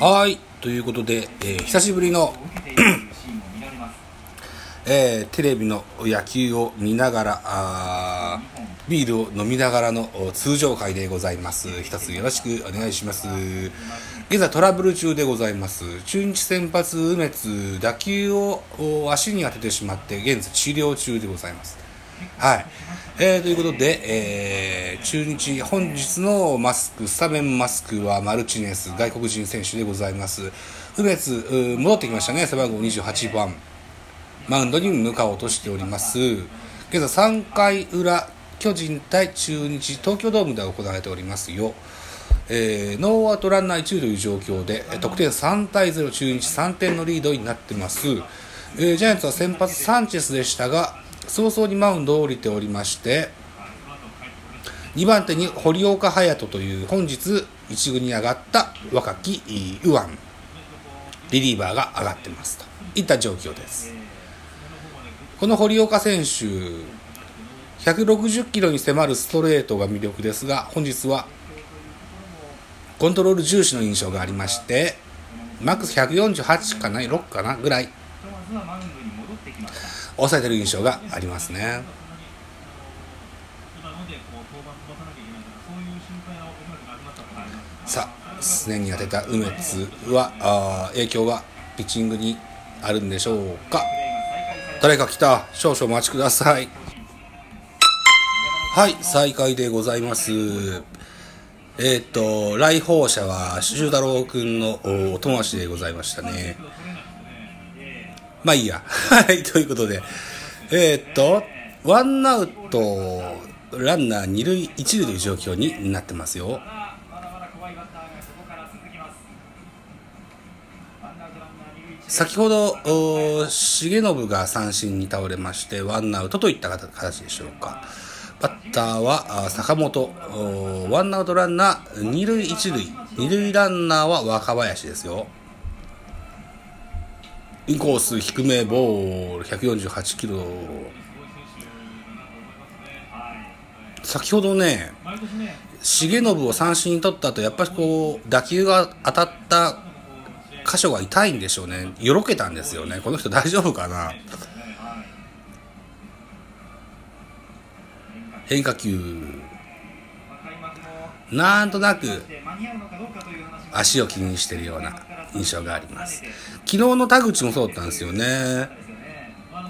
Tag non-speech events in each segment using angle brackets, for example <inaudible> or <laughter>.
はい、ということで、えー久しぶりの、えーテレビの野球を見ながら、あービールを飲みながらの通常会でございます。一つよろしくお願いします。現在トラブル中でございます。中日先発梅津、打球を足に当ててしまって、現在治療中でございます。はい。えーということで、えー中日、本日のマスク、スタメンマスクはマルチネス、外国人選手でございます。梅津、う戻ってきましたね、背番号28番。マウンドに向かおうとしております。現在3回裏、巨人対中日、東京ドームで行われておりますよ。えーノーアウトランナー1という状況で、え得点3対0、中日3点のリードになってます。えージャイアンツは先発サンチェスでしたが、早々にマウンドを降りておりまして、2番手に堀岡隼人という本日一軍に上がった若き右腕リリーバーが上がってますと。いった状況です。この堀岡選手160キロに迫るストレートが魅力ですが本日はコントロール重視の印象がありましてマックス148かな6かなぐらい抑えてる印象がありますね。さあすねに当てた梅津はあ影響がピッチングにあるんでしょうか。誰か来た。少々お待ちください。はい再開でございます。えーっと来訪者は修太郎くんのお友達でございましたね。まあいいや。<laughs> はいということで。えーっとワンアウトランナー二塁一塁という状況になってますよ。先ほど重信が三振に倒れましてワンアウトといった形でしょうか。バッターは坂本。ワンアウトランナー二塁一塁。二塁ランナーは若林ですよ。インコース低めボール148キロ。先ほどね重信を三振に取った後やっぱりこう打球が当たった箇所が痛いんでしょうね。よろけたんですよね。この人大丈夫かな？変化球。なんとなく足を気にしてるような。印象があります。昨日の田口もそうだったんですよね。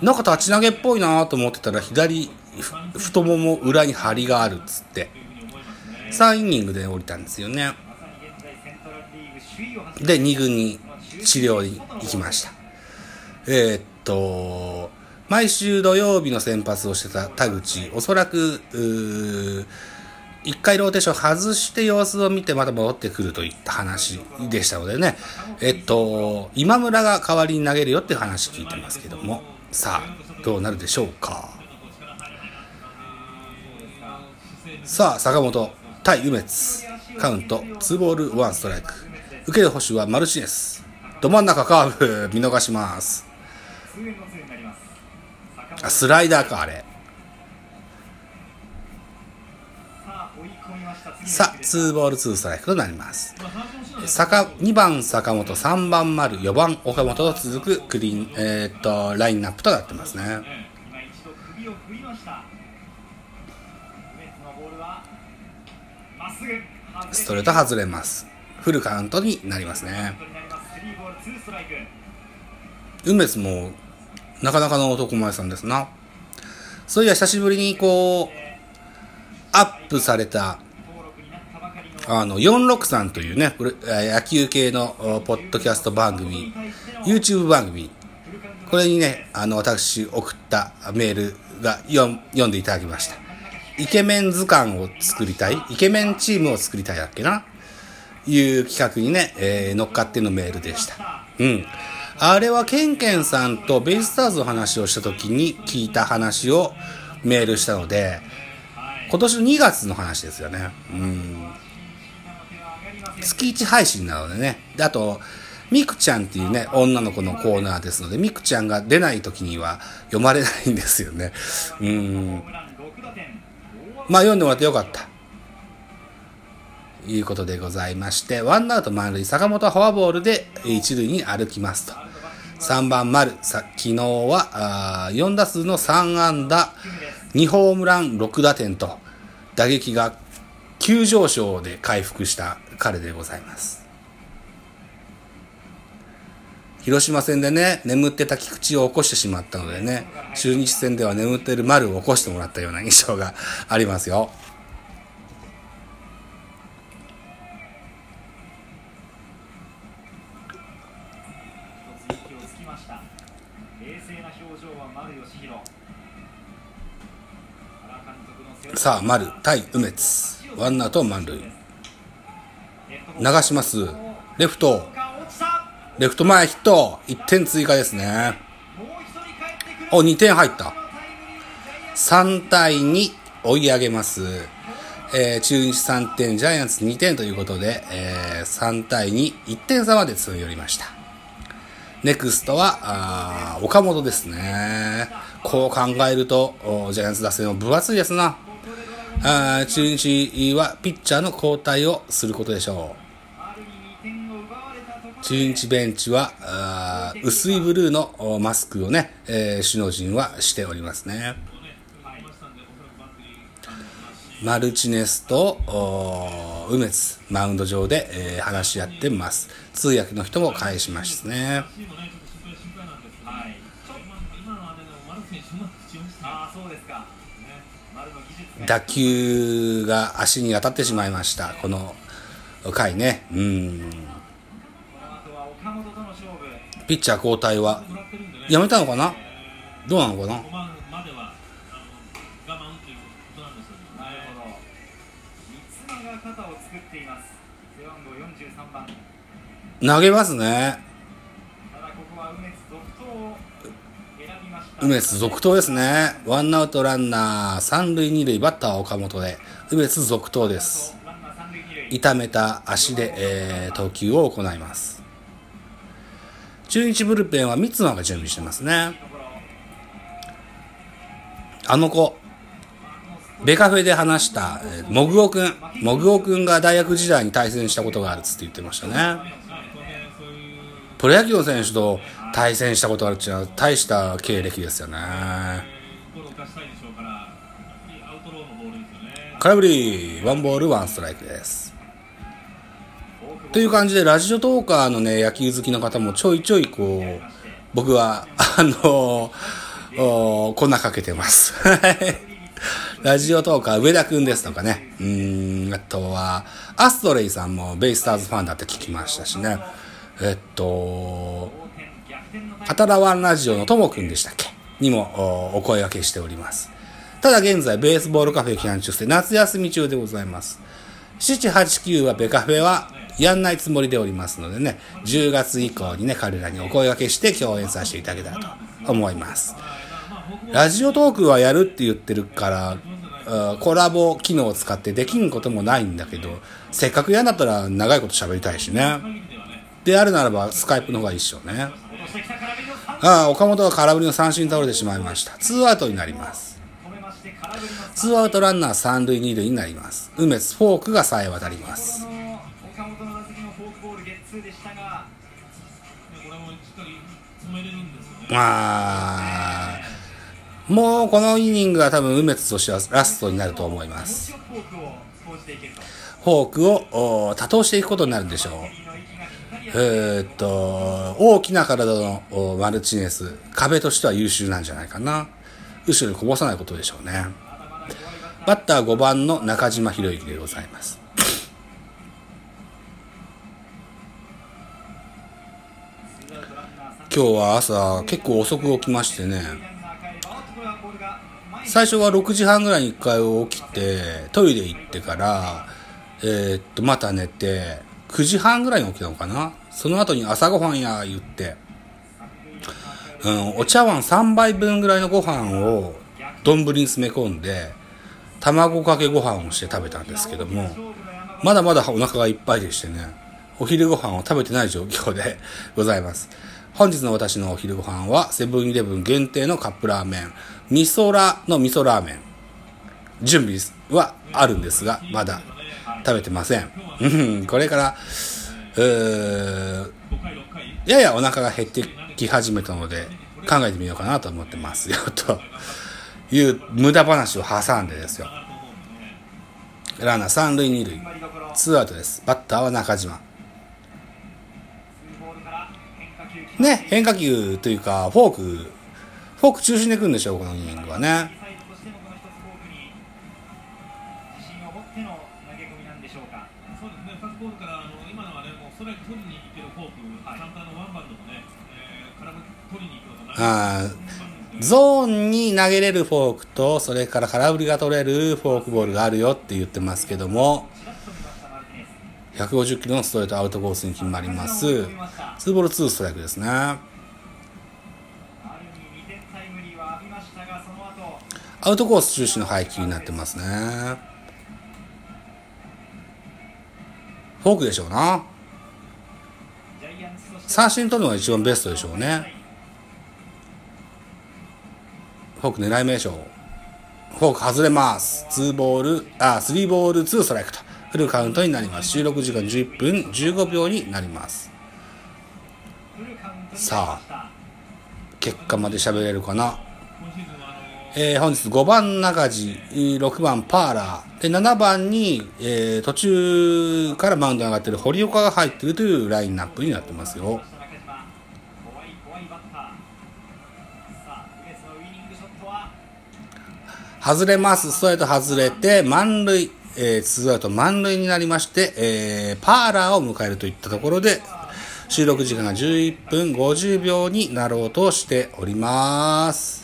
なんか立ち投げっぽいなと思ってたら左太もも裏に張りがあるっつって3イニングで降りたんですよね。で2軍に治療に行きました。えーっと毎週土曜日の先発をしてた田口おそらくうー1回ローテーション外して様子を見てまた戻ってくるといった話でしたのでね。えっと今村が代わりに投げるよっていう話聞いてますけども。さあどうなるでしょうか。さあ坂本対梅津。カウント2ボール1ストライク。受ける捕手はマルチネス。ど真ん中カーブ見逃します。スライダーかあれ。さあ2ボール2ストライクとなります。坂2番坂本3番丸4番岡本と続くクリーン、えーっとラインナップとなってますね。ストレート外れます。フルカウントになりますね。梅津もなかなかの男前さんですな。そういや久しぶりにこうアップされたあの463というね野球系のポッドキャスト番組 YouTube 番組これにねあの私送ったメールが読ん読んでいただきましたイケメン図鑑を作りたいイケメンチームを作りたいだっけな？いう企画にね、えー乗っかってのメールでした。うん。あれはケンケンさんとベイスターズの話をした時に聞いた話をメールしたので、今年の2月の話ですよね。うん。月1配信なのでね。であと、ミクちゃんっていうね、女の子のコーナーですので、ミクちゃんが出ない時には読まれないんですよね。うん。まあ読んでもらってよかった。いうことでございまして、ワンアウト満塁、坂本はフォアボールで一塁に歩きますと。3番丸、さ昨日はあ4打数の3安打、2ホームラン、6打点と、打撃が急上昇で回復した彼でございます。広島戦でね、眠ってた菊池を起こしてしまったのでね、中日戦では眠ってる丸を起こしてもらったような印象がありますよ。さあ、丸対梅津。ワンアウト満塁。流します。レフト。レフト前ヒット。1点追加ですね。お、2点入った。3対2追い上げます。えー、中日3点、ジャイアンツ2点ということで、えー、3対2、1点差まで詰め寄りました。ネクストは、あ岡本ですね。こう考えると、ジャイアンツ打線は分厚いですな。あ中日はピッチャーの交代をすることでしょう。中日ベンチは、あ薄いブルーのマスクをね、えー、首脳陣はしておりますね。マルチネスと梅津、マウンド上で、えー、話し合ってます。通訳の人も返しますね。打球が足に当たってしまいました。この回ね。うん。ピッチャー交代はやめたのかな？どうなのかな？投げますね。梅津続投ですね。ワンアウトランナー、三塁二塁、バッター岡本で、梅津続投です。痛めた足で、えー、投球を行います。中日ブルペンは三間が準備してますね。あの子、ベカフェで話した、えー、モグオくん、モグオくんが大学時代に対戦したことがあるっつって言ってましたね。プロ野球の選手と対戦したことあるっていうのは大した経歴ですよね。空振りワンボールワンストライクです。という感じでラジオトーカーのね野球好きの方もちょいちょいこう僕はあのお粉かけてます。ラジオトーカー上田くんですとかね。うんあとはアストレイさんもベイスターズファンだって聞きましたしね。えっとあたらワンラジオのともくんでしたっけ？にもお声掛けしております。ただ現在、ベースボールカフェ期間中して夏休み中でございます。7、8、9はベカフェはやんないつもりでおりますのでね、10月以降にね、彼らにお声掛けして共演させていただけたらと思います。ラジオトークはやるって言ってるから、コラボ機能を使ってできんこともないんだけど、せっかく嫌だったら長いこと喋りたいしね。であるならば、スカイプの方がいいっしょうね。ああ、岡本は空振りの三振倒れてしまいました。ツーアウトになります。ツーアウトランナー三塁二塁になります。梅津フォークがさえ渡ります。まあ、もうこのイニングは多分梅津としてはラストになると思います。フォークを多投していくことになるんでしょう。えー、っと、大きな体のマルチネス、壁としては優秀なんじゃないかな。後ろにこぼさないことでしょうね。バッター5番の中島博之でございます。今日は朝結構遅く起きましてね、最初は6時半ぐらいに1回起きて、トイレ行ってから、えー、っと、また寝て、9時半ぐらいに起きたのかな？その後に朝ごはんや言って、うん、お茶碗3杯分ぐらいのご飯を丼に詰め込んで、卵かけご飯をして食べたんですけども、まだまだお腹がいっぱいでしてね、お昼ご飯を食べてない状況で <laughs> ございます。本日の私のお昼ご飯は、セブンイレブン限定のカップラーメン、味噌ラの味噌ラーメン。準備はあるんですが、まだ食べてません。うん、これから、うーややお腹が減ってき始めたので、考えてみようかなと思ってますよ、という無駄話を挟んでですよ。ランナー三塁二塁、ツーアウトです。バッターは中島。ね、変化球というか、フォーク、フォーク中心でいくんでしょう、このイニングはね。のはね、もうストライク取りに行けるフォーク、ちゃんとあのワンバウンドもね、えー、空振り取りに行くのとあーゾーンに投げれるフォークと、それから空振りが取れるフォークボールがあるよって言ってますけども、150キロのストレートアウトコースに決まります。ツーボールツーストライクですね。アウトコース中心の配球になってますね。フォークでしょうな。三振取るのが一番ベストでしょうね。フォーク狙い名称。フォーク外れます。ツーボール、あ、スリーボールツーストライクと。フルカウントになります。収録時間11分15秒になります。さあ、結果まで喋れるかな？えー本日5番中地、6番パーラー、で7番に、えー途中からマウンドに上がっている堀岡が入っているというラインナップになってますよ。外れます。ストレート外れて、満塁、えー、ツーアウト満塁になりまして、えーパーラーを迎えるといったところで、収録時間が11分50秒になろうとしております。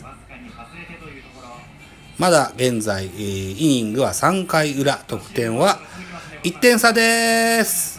まだ現在、イニングは3回裏、得点は1点差です。